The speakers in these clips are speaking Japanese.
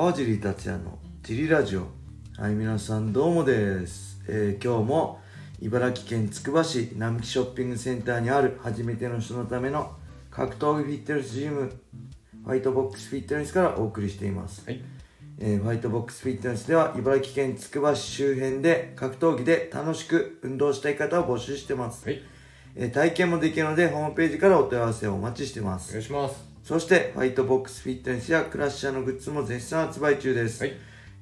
川尻達也のジリラジオはい皆さんどうもです、えー今日も茨城県つくば市並木ショッピングセンターにある初めての人のための格闘技フィットネスジムファイトボックスフィットネスからお送りしています、はい。えーファイトボックスフィットネスでは茨城県つくば市周辺で格闘技で楽しく運動したい方を募集してます、はい。えー体験もできるのでホームページからお問い合わせをお待ちしてまおす願いします。そしてファイトボックスフィットネスやクラッシャーのグッズも絶賛発売中です、はい。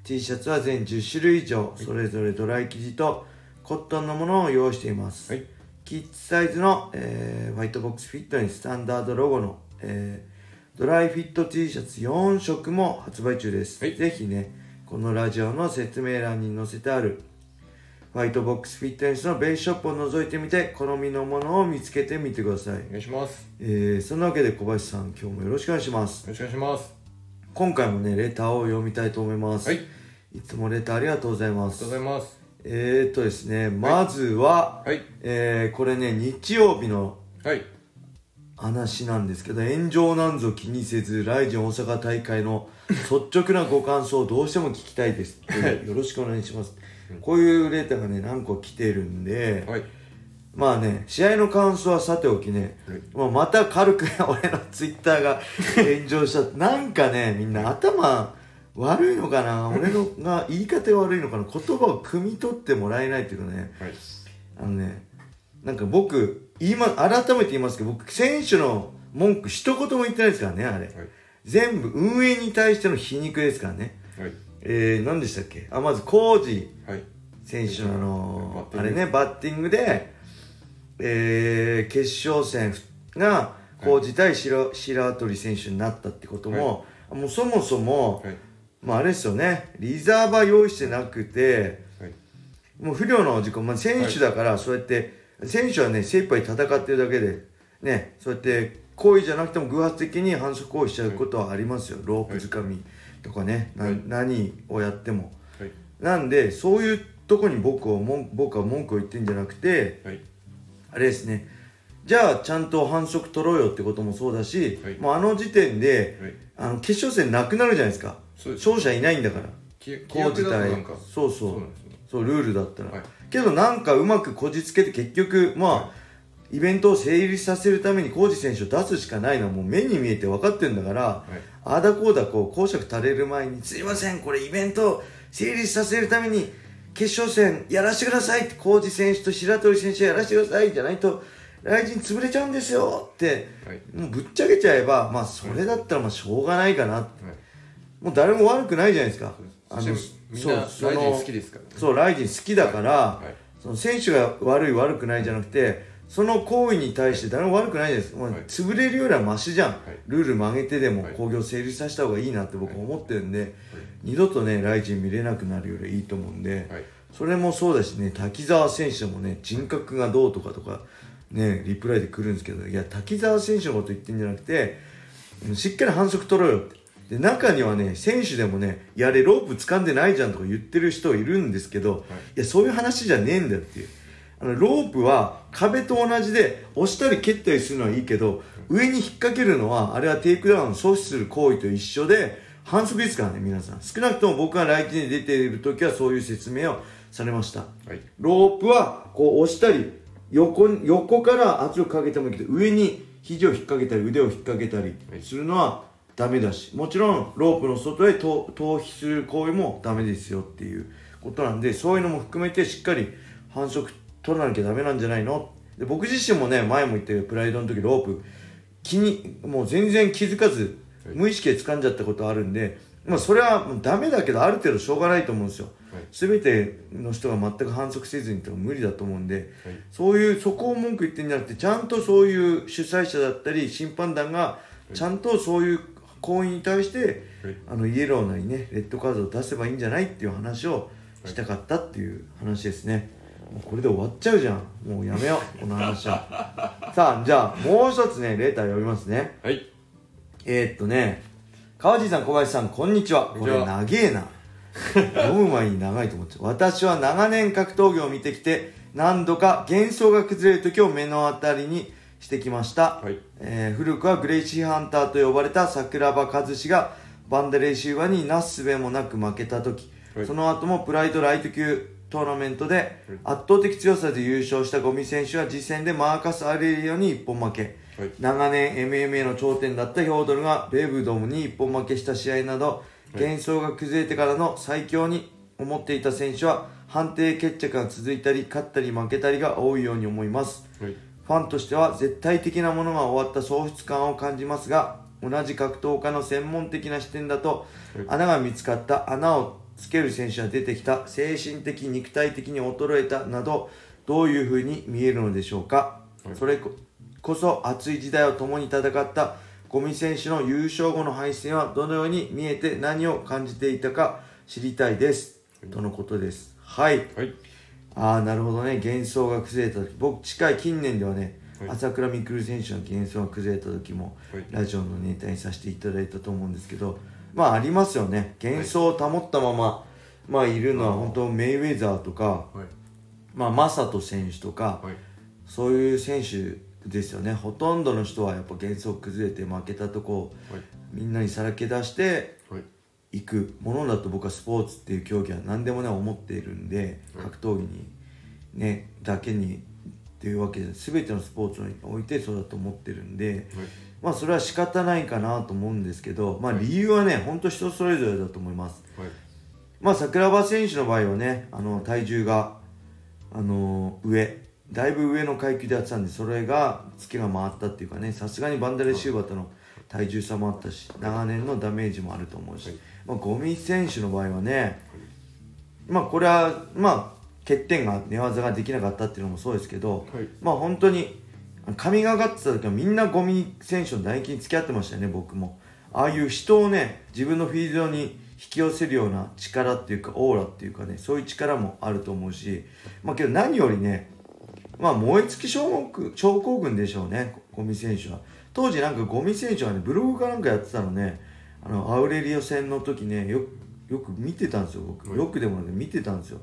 T シャツは全10種類以上、それぞれドライ生地とコットンのものを用意しています、はい。キッズサイズの、えーファイトボックスフィットネススタンダードロゴの、えードライフィット T シャツ4色も発売中です、はい。ぜひねこのラジオの説明欄に載せてあるファイトボックスフィットネスのベースショップを覗いてみて好みのものを見つけてみてください、お願いします。えーそんなわけで小林さん今日もよろしくお願いしますよろしくお願いします。今回もねレターを読みたいと思います、はい。ありいつもレターありがとうございますがとうございます。えー、っとですね、まずは、はい。えーこれね、日曜日のはい。話なんですけど、炎上なんぞ気にせず、ライジン大阪大会の率直なご感想をどうしても聞きたいです。はいよろしくお願いします。こういうレターがね、何個来てるんで、はい。まあね、試合の感想はさておきね、はいまあ、また軽く俺のツイッターが炎上した。なんかね、みんな頭悪いのかな？俺のが言い方が悪いのかな？言葉を汲み取ってもらえないっていうかね、はい。あのね、なんか僕、今、改めて言いますけど、僕、選手の文句一言も言ってないですからね、あれ。はい。全部運営に対しての皮肉ですからね。はい。えー、何でしたっけ？あ、まず、コージはい。選手のあのバッティングあれね、バッティングで、えー、決勝戦が、コージ対白白鳥選手になったってことも、もうそもそも、はい。まああれですよね、リザーバー用意してなくて、はい。もう不良の事故、まあ、選手だから、そうやって、選手はね、精一杯戦ってるだけで、ね、そうやって、行為じゃなくても偶発的に反則行為しちゃうことはありますよ。ロープ掴みとかね、なはい何をやっても。はい。なんで、そういうとこに僕を文僕は文句を言ってんじゃなくて、はい。あれですね、じゃあちゃんと反則取ろうよってこともそうだし、はいもうあの時点で、はい。あの決勝戦なくなるじゃないですか。勝者いないんだから。きこう自。そうそうそうね。ルールだったら、はいけどなんかうまくこじつけて結局まあ、はイベントを成立させるために浩二選手を出すしかないのはもう目に見えて分かってるんだから、はい。ああだこうだこう公爵垂れる前に「すいませんこれイベントを成立させるために決勝戦やらせてください」って浩二選手と白鳥選手やらせてくださいじゃないと来陣潰れちゃうんですよってはい。もうぶっちゃけちゃえばまあそれだったらまあしょうがないかなはい。もう誰も悪くないじゃないですか。そしてみんな、ライジそのン好きですからね。そう、ライジン好きだから、はい。その選手が悪い悪くないじゃなくて、その行為に対して誰も悪くないです。もうはい潰れるよりはマシじゃん。いルール曲げてでもはい興行成立させた方がいいなって僕はい思ってるんで、二度とね、 RIZIN 見れなくなるよりいいと思うんで、はい。それもそうだしね、滝沢選手もね、人格がどうとかとか、ね、リプライで来るんですけど、いや、滝沢選手のこと言ってんじゃなくて、うんしっかり反則取ろうよって。で、中にはね、選手でもね、いや、あれロープ掴んでないじゃんとか言ってる人いるんですけど、いや、そういう話じゃねえんだよっていう。あの、ロープは壁と同じで、押したり蹴ったりするのはいいけど、上に引っ掛けるのは、あれはテイクダウンを阻止する行為と一緒で、反則ですからね、皆さん。少なくとも僕が RIZIN に出ている時はそういう説明をされました。はい。ロープはこう押したり横に横から圧力かけてもいいけど上に肘を引っ掛けたり腕を引っ掛けたりするのはダメだしもちろんロープの外へ逃逃避する行為もダメですよっていうことなんでそういうのも含めてしっかり反則取らなきゃダメなんじゃないの？で僕自身もね前も言ったけどプライドの時ロープ気にもう全然気づかずはい。無意識で掴んじゃったことあるんで、まあそれはダメだけどある程度しょうがないと思うんですよ。はい。全ての人が全く反則せずにってのは無理だと思うんで、はい。そういうそこを文句言ってんじゃなくてちゃんとそういう主催者だったり審判団がちゃんとそういう行為に対して、はい。あのイエローなりねレッドカードを出せばいいんじゃないっていう話をしたかったっていう話ですね、もうこれで終わっちゃうじゃん。もうやめようこの話は。さあじゃあもう一つねレーター読みますね。はい。えー、っとね川地さん小林さんこんにちは。これ長えな。読む前に長いと思っちゃう。私は長年格闘技を見てきて何度か幻想が崩れる時を目の当たりにしてきました、はい。えー古くはグレイシーハンターと呼ばれた桜庭和志がバンダレーシーバになすすべもなく負けた時、はい。その後もプライドライト級トーナメントで圧倒的強さで優勝したゴミ選手は次戦でマーカス・アレリオに一本負け、はい。長年 MMA の頂点だったヒョードルがベブドムに一本負けした試合など幻想が崩れてからの最強に思っていた選手は判定決着が続いたり勝ったり負けたりが多いように思います。はい。ファンとしては絶対的なものが終わった喪失感を感じますが同じ格闘家の専門的な視点だと穴が見つかった穴をつける選手が出てきた精神的肉体的に衰えたなどどういうふうに見えるのでしょうか、はい。それここそ熱い時代を共に戦ったゴミ選手の優勝後の敗戦はどのように見えて何を感じていたか知りたいです、とのことです。はい。はい。ああなるほどね。幻想が崩れた時。僕近い近年ではね、はい。朝倉未来選手の幻想が崩れた時も、はい。ラジオのネタにさせていただいたと思うんですけどまあありますよね。幻想を保ったまま、まあいるのは本当メイウェザーとか、はい。まあ、マサト選手とか、はい。そういう選手ですよね。ほとんどの人はやっぱ幻想崩れて負けたとこをはい。みんなにさらけ出してはい。行くものだと僕はスポーツっていう競技は何でもね思っているんではい。格闘技にねだけにっていうわけで全てのスポーツにおいてそうだと思ってるんでまあそれは仕方ないかなと思うんですけどまあ理由はね本当人それぞれだと思います。はい。まあ桜庭選手の場合はねあの体重があの上だいぶ上の階級でやってたんでそれがツケが回ったっていうかねさすがにバンダレシューバーとの体重差もあったし長年のダメージもあると思うし、はい。まあ、ゴミ選手の場合はねまあこれはまあ欠点が寝技ができなかったっていうのもそうですけど、はい。まあ本当に神がかってた時はみんなゴミ選手の唾液に付き合ってましたよね僕も。ああいう人をね自分のフィールドに引き寄せるような力っていうかオーラっていうかねそういう力もあると思うしまあけど何よりねまあ燃え尽き症候群でしょうねゴミ選手は。当時なんかゴミ選手はねブログかなんかやってたのねあのアウレリオ戦の時ねよよく見てたんですよ僕。はい。よくでもね見てたんですよ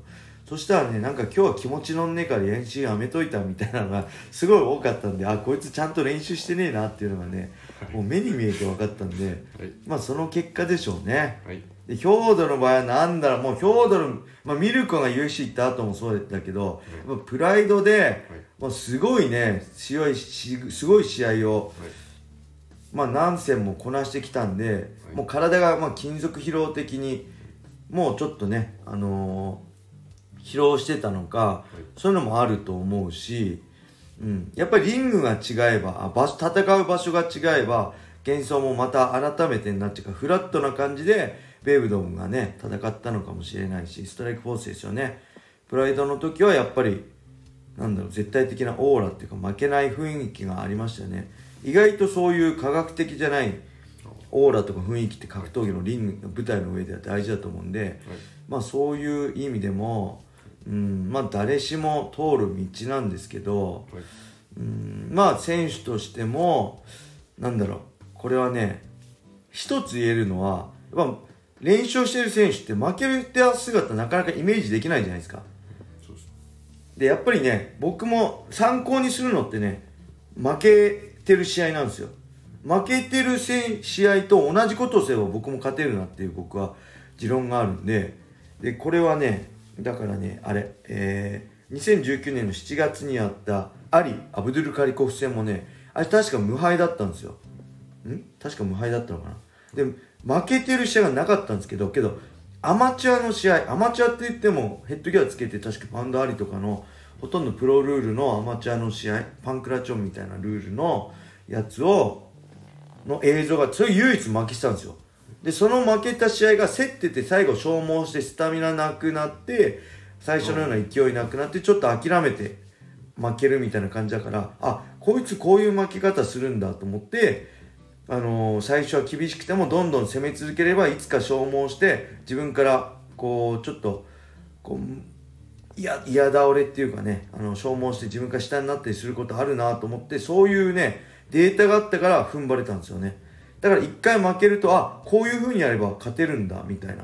そしたらねなんか今日は気持ちのんねえから練習やめといたみたいなのが すごい多かったんであこいつちゃんと練習してねえなっていうのがねもう目に見えて分かったんではい。まあその結果でしょうね。はい。でヒョードルの場合はなんだろうもうヒョードル、まあ、ミルコが UFC 行った後もそうだけど、やっぱプライドで、もうすごいね強いしすごい試合を、まあ、何戦もこなしてきたんで、い。もう体がまあ金属疲労的にもうちょっとね、あのー疲労してたのか、そういうのもあると思うし、うん、やっぱりリングが違えばあ場所戦う場所が違えば幻想もまた改めてになっちゃうからフラットな感じでベイブドンがね戦ったのかもしれないしストライクフォースですよね。プライドの時はやっぱりなんだろう絶対的なオーラっていうか負けない雰囲気がありましたよね。意外とそういう科学的じゃないオーラとか雰囲気って格闘技のリング舞台の上では大事だと思うんで、まあそういう意味でも、うん、まあ誰しも通る道なんですけど、はい。うん、まあ選手としてもなんだろうこれはね一つ言えるのはやっぱ練習してる選手って負けた姿なかなかイメージできないじゃないですか。でやっぱりね僕も参考にするのってね負けてる試合なんですよ。負けてるせ試合と同じことをすれば僕も勝てるなっていう僕は持論があるんででこれはねだからねあれえー、2019年の7月にあったアリ・アブドゥル・カリコフ戦もねあれ確か無敗だったんですよ。ん？確か無敗だったのかな？で負けてる試合がなかったんですけどけどアマチュアの試合アマチュアって言ってもヘッドギアつけて確かパンドアリとかのほとんどプロルールのアマチュアの試合パンクラチョンみたいなルールのやつをの映像がそれ唯一負けてたんですよ。でその負けた試合が競ってて最後消耗してスタミナなくなって最初のような勢いなくなってちょっと諦めて負けるみたいな感じだからあこいつこういう負け方するんだと思ってあのー最初は厳しくてもどんどん攻め続ければいつか消耗して自分からこうちょっとこう嫌倒れっていうかねあの消耗して自分から下になったりすることあるなと思ってそういうねデータがあったから踏ん張れたんですよね。だから一回負けるとあこういう風にやれば勝てるんだみたいな。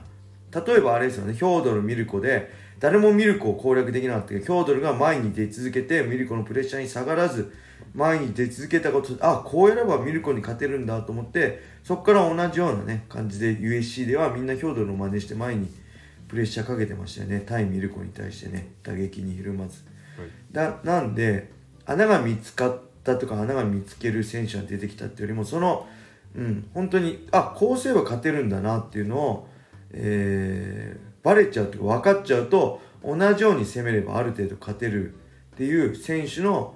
例えばあれですよねヒョードルミルコで誰もミルコを攻略できなかったけどヒョードルが前に出続けてミルコのプレッシャーに下がらず前に出続けたことであこうやればミルコに勝てるんだと思ってそこから同じようなね感じで USC ではみんなヒョードルの真似して前にプレッシャーかけてましたよね。対ミルコに対してね打撃にひるまず。だなんで穴が見つかったとか穴が見つける選手が出てきたっていうよりもその、うん、本当にあこうすれば勝てるんだなっていうのを、えー、バレちゃうというか分かっちゃうと同じように攻めればある程度勝てるっていう選手の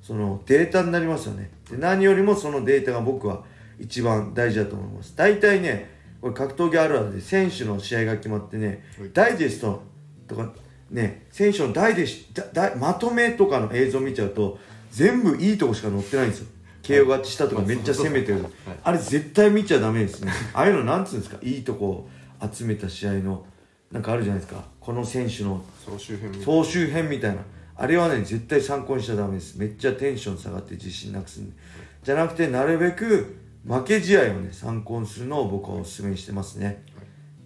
そのデータになりますよね。で何よりもそのデータが僕は一番大事だと思います。大体ねこれ格闘技あるあるで選手の試合が決まってね、はい。ダイジェストとかね選手のダイジェストまとめとかの映像見ちゃうと全部いいとこしか載ってないんですよ KO 勝ちしたとかめっちゃ攻めてる、あれ絶対見ちゃダメですね。ああいうのなんつうんですか？いいとこを集めた試合のなんかあるじゃないですか？この選手の総集編みたいな。総集編みたいな。あれはね絶対参考にしちゃダメです。めっちゃテンション下がって自信なくすんで。じゃなくてなるべく負け試合をね参考にするのを僕はお勧めにしてますね。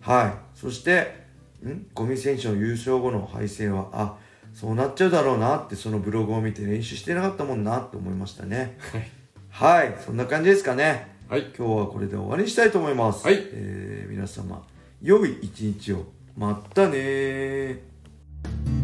はい。そしてん？ゴミ選手の優勝後の敗戦はあそうなっちゃうだろうなってそのブログを見て練習してなかったもんなって思いましたね。はいはいそんな感じですかね。はい。今日はこれで終わりにしたいと思います、はい。えー皆様良い一日を。またねー